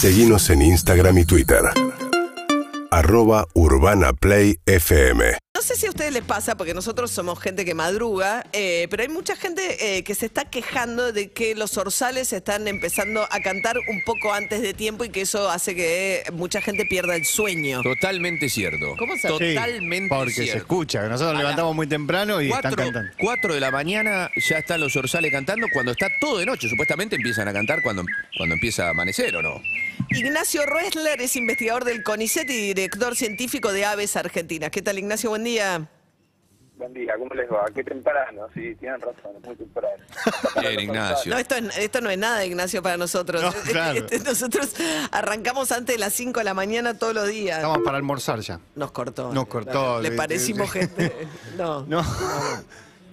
Seguimos en Instagram y Twitter. Arroba Urbana Play FM. No sé si a ustedes les pasa, porque nosotros somos gente que madruga, eh, pero hay mucha gente eh, que se está quejando de que los orzales están empezando a cantar un poco antes de tiempo y que eso hace que mucha gente pierda el sueño. Totalmente cierto. ¿Cómo se- Sí, Totalmente Porque se escucha. Nosotros A levantamos muy temprano y están Cuatro, cantando. cuatro de la mañana ya están los orzales cantando cuando está todo de noche. Supuestamente empiezan a cantar cuando, cuando empieza a amanecer, ¿o no? Ignacio Roesler es investigador del CONICET y director científico de Aves Argentinas. ¿Qué tal, Ignacio? Buen día. Buen día, ¿cómo les va? Qué temprano, sí, tienen razón, es muy temprano. Bien, Ignacio. No, esto, es- esto no es nada, Ignacio, para nosotros. No, claro. Este, Nosotros arrancamos antes de las 5 de la mañana todos los días. Estamos para almorzar ya. Nos cortó. Nos cortó, Le parecimos gente. No. No.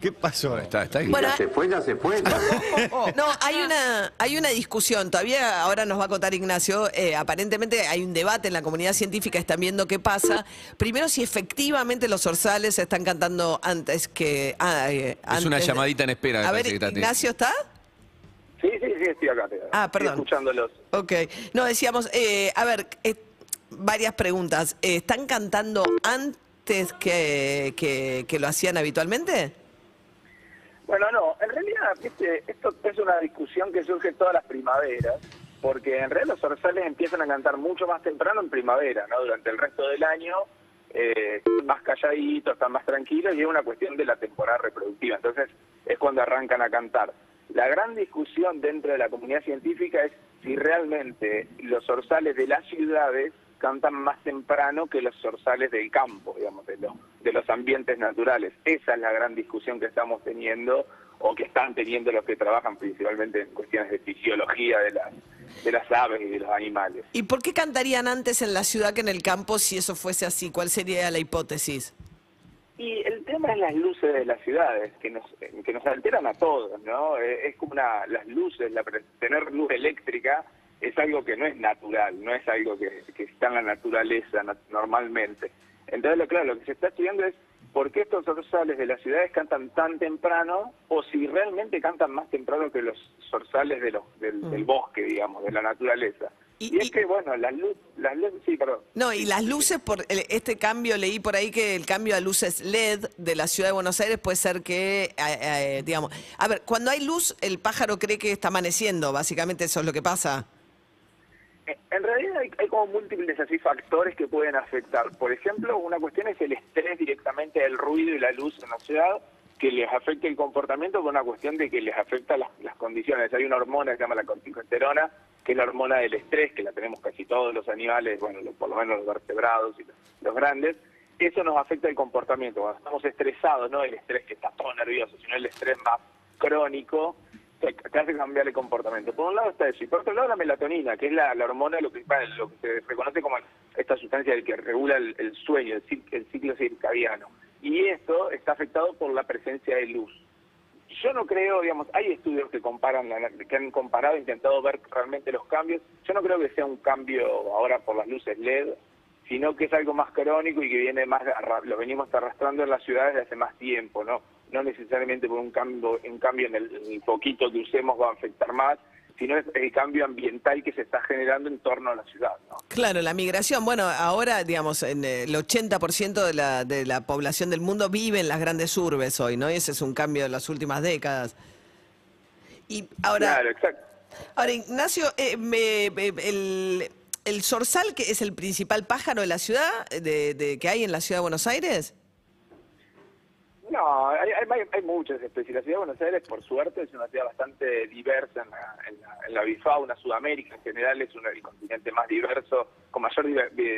¿Qué pasó? Está, está ahí. Bueno, se fue, ya se fue. No, hay una, hay una discusión, todavía ahora nos va a contar Ignacio, eh, aparentemente hay un debate en la comunidad científica, están viendo qué pasa. Primero, si efectivamente los orzales están cantando antes que... ah, eh, Es una llamadita en espera. A ver, parece que está- Ignacio, ¿está? Sí, sí, sí, estoy acá. te- Ah, estoy perdón. escuchándolos. Ok. No, decíamos, eh, a ver, eh, varias preguntas. ¿Están cantando antes que, que, que lo hacían habitualmente? Bueno, no, en realidad, viste, esto es una discusión que surge todas las primaveras, porque en realidad los orzales empiezan a cantar mucho más temprano en primavera, ¿no? Durante el resto del año, eh, más calladitos, están más tranquilos, y es una cuestión de la temporada reproductiva. Entonces, es cuando arrancan a cantar. La gran discusión dentro de la comunidad científica es si realmente los orzales de las ciudades cantan más temprano que los orzales del campo, digamos, de los ambientes naturales. Esa es la gran discusión que estamos teniendo o que están teniendo los que trabajan principalmente en cuestiones de fisiología de las, de las aves y de los animales. ¿Y por qué cantarían antes en la ciudad que en el campo si eso fuese así? ¿Cuál sería la hipótesis? Y el tema es las luces de las ciudades, que nos, que nos alteran a todos, ¿no? Eh, Es como una, las luces, la, tener luz eléctrica es algo que no es natural, no es algo que, que está en la naturaleza nat- normalmente. Entonces, lo, claro, lo que se está estudiando es por qué estos zorzales de las ciudades cantan tan temprano o si realmente cantan más temprano que los zorzales de los, del, del bosque, digamos, de la naturaleza. Y- Y, es y- que, bueno, las luces, las luces, sí, perdón. No, y las luces, por el- este cambio, leí por ahí que el cambio a luces LED de la ciudad de Buenos Aires puede ser que, eh, eh, digamos, a ver, cuando hay luz, el pájaro cree que está amaneciendo, básicamente eso es lo que pasa. En realidad hay, como múltiples así factores que pueden afectar. Por ejemplo, una cuestión es el estrés directamente del ruido y la luz en la ciudad, que les afecta el comportamiento con una cuestión de que les afecta las, condiciones. Hay una hormona que se llama la corticosterona, que es la hormona del estrés, que la tenemos casi todos los animales, bueno, por lo menos los vertebrados y los, los grandes. Eso nos afecta el comportamiento. Cuando estamos estresados, no el estrés que está todo nervioso, sino el estrés más crónico, te, te hace cambiar el comportamiento. Por un lado está eso, y por otro lado la melatonina, que es la, hormona, lo que, lo que se reconoce como esta sustancia que regula el, el sueño, el, el ciclo circadiano. Y esto está afectado por la presencia de luz. Yo no creo, digamos, hay estudios que comparan, que han comparado, intentado ver realmente los cambios. Yo no creo que sea un cambio ahora por las luces LED, sino que es algo más crónico y que viene más, lo venimos arrastrando en las ciudades desde hace más tiempo, ¿no? No necesariamente por un cambio, un cambio en el, en el poquito que usemos va a afectar más, sino es el cambio ambiental que se está generando en torno a la ciudad, ¿no? Claro, la migración. Bueno, ahora, digamos, en el 80% de la, de la población del mundo vive en las grandes urbes hoy, ¿no? Y ese es un cambio de las últimas décadas. Y ahora, Claro, exacto. ahora Ignacio, eh, me- me- el, el zorzal, que es el principal pájaro de la ciudad, de, de- que hay en la ciudad de Buenos Aires. No, hay, hay, hay muchas especies. La ciudad de Buenos Aires, por suerte, es una ciudad bastante diversa en la, en la, en la bifauna. Sudamérica en general es uno del continente más diverso, con mayor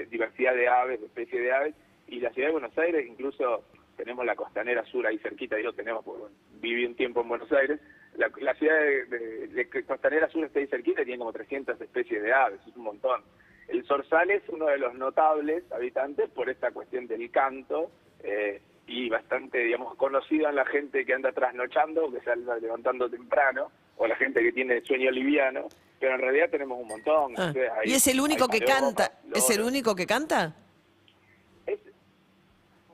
diversidad de aves, de especies de aves. Y la ciudad de Buenos Aires, incluso tenemos la costanera sur ahí cerquita, digo tenemos, porque bueno, viví un tiempo en Buenos Aires. La, la ciudad de, costanera sur está ahí cerquita y tiene como 300 especies de aves, es un montón. El zorzal es uno de los notables habitantes por esta cuestión del canto eh, y bastante, digamos, conocido en la gente que anda trasnochando, que se anda levantando temprano, o la gente que tiene sueño liviano, pero en realidad tenemos un montón. Ah, ¿Y es el único que canta? ¿Es el único que canta? Es-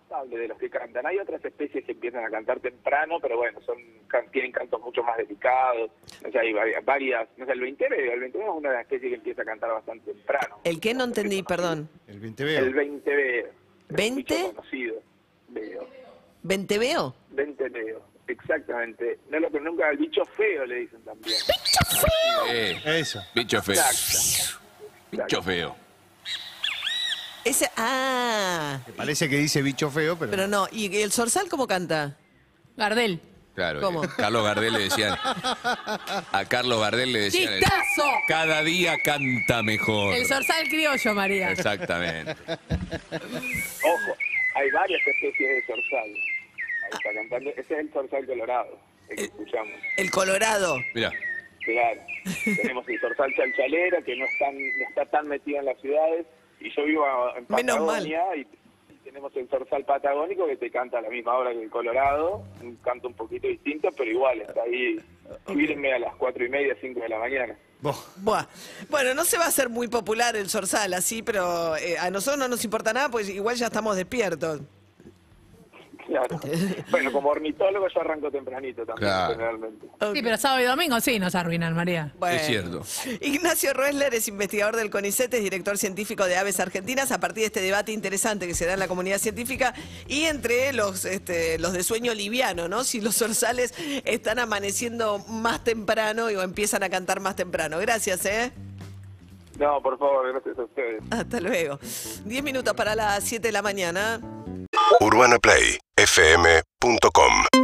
razonable de los que cantan. Hay otras especies que empiezan a cantar temprano, pero bueno, son can- tienen cantos mucho más delicados. O sea, hay vari- varias, no sé, el 20 el 20 es una de las especies que empieza a cantar bastante temprano. ¿El qué no entendí, perdón? El 20 veo. El 20 veo. ¿20? ¿Venteveo? 20 veo. Exactamente. No lo que nunca, el bicho feo le dicen también. Eh, Eso. bicho feo. Exacto. Bicho feo. Ese, ah, Parece que dice bicho feo, pero. pero no. ¿Y el zorzal cómo canta? Gardel. Claro. ¿Cómo? eh, Carlos Gardel le decían. A Carlos Gardel le decían. ¡Chistazo! Cada día canta mejor. El zorzal criollo, María. Exactamente. Ojo, hay varias especies de zorzal. Ahí está cantando. Ese es el zorzal colorado, el que escuchamos. El colorado. Mira. Claro. Tenemos el zorzal chalchalera, que no, están, no está tan metido en las ciudades. Y yo vivo en Patagonia y tenemos el zorzal patagónico que te canta a la misma hora que el colorado. Un canto un poquito distinto, pero igual, está ahí. Mírenme a las cuatro y media, cinco de la mañana. Bueno, no se va a hacer muy popular el zorzal así, pero eh, a nosotros no nos importa nada, pues igual ya estamos despiertos. Claro. Bueno, como ornitólogo yo arranco tempranito también, Claro. generalmente. Sí, pero sábado y domingo sí nos arruinan, María. Bueno. Es cierto. Ignacio Roesler es investigador del CONICET, es director científico de Aves Argentinas, a partir de este debate interesante que se da en la comunidad científica y entre los, este, los de sueño liviano, ¿no? Si los zorzales están amaneciendo más temprano y, o empiezan a cantar más temprano. Gracias, ¿eh? No, por favor, gracias a ustedes. Hasta luego. Diez minutos para las 7 de la mañana. UrbanaPlayFM.com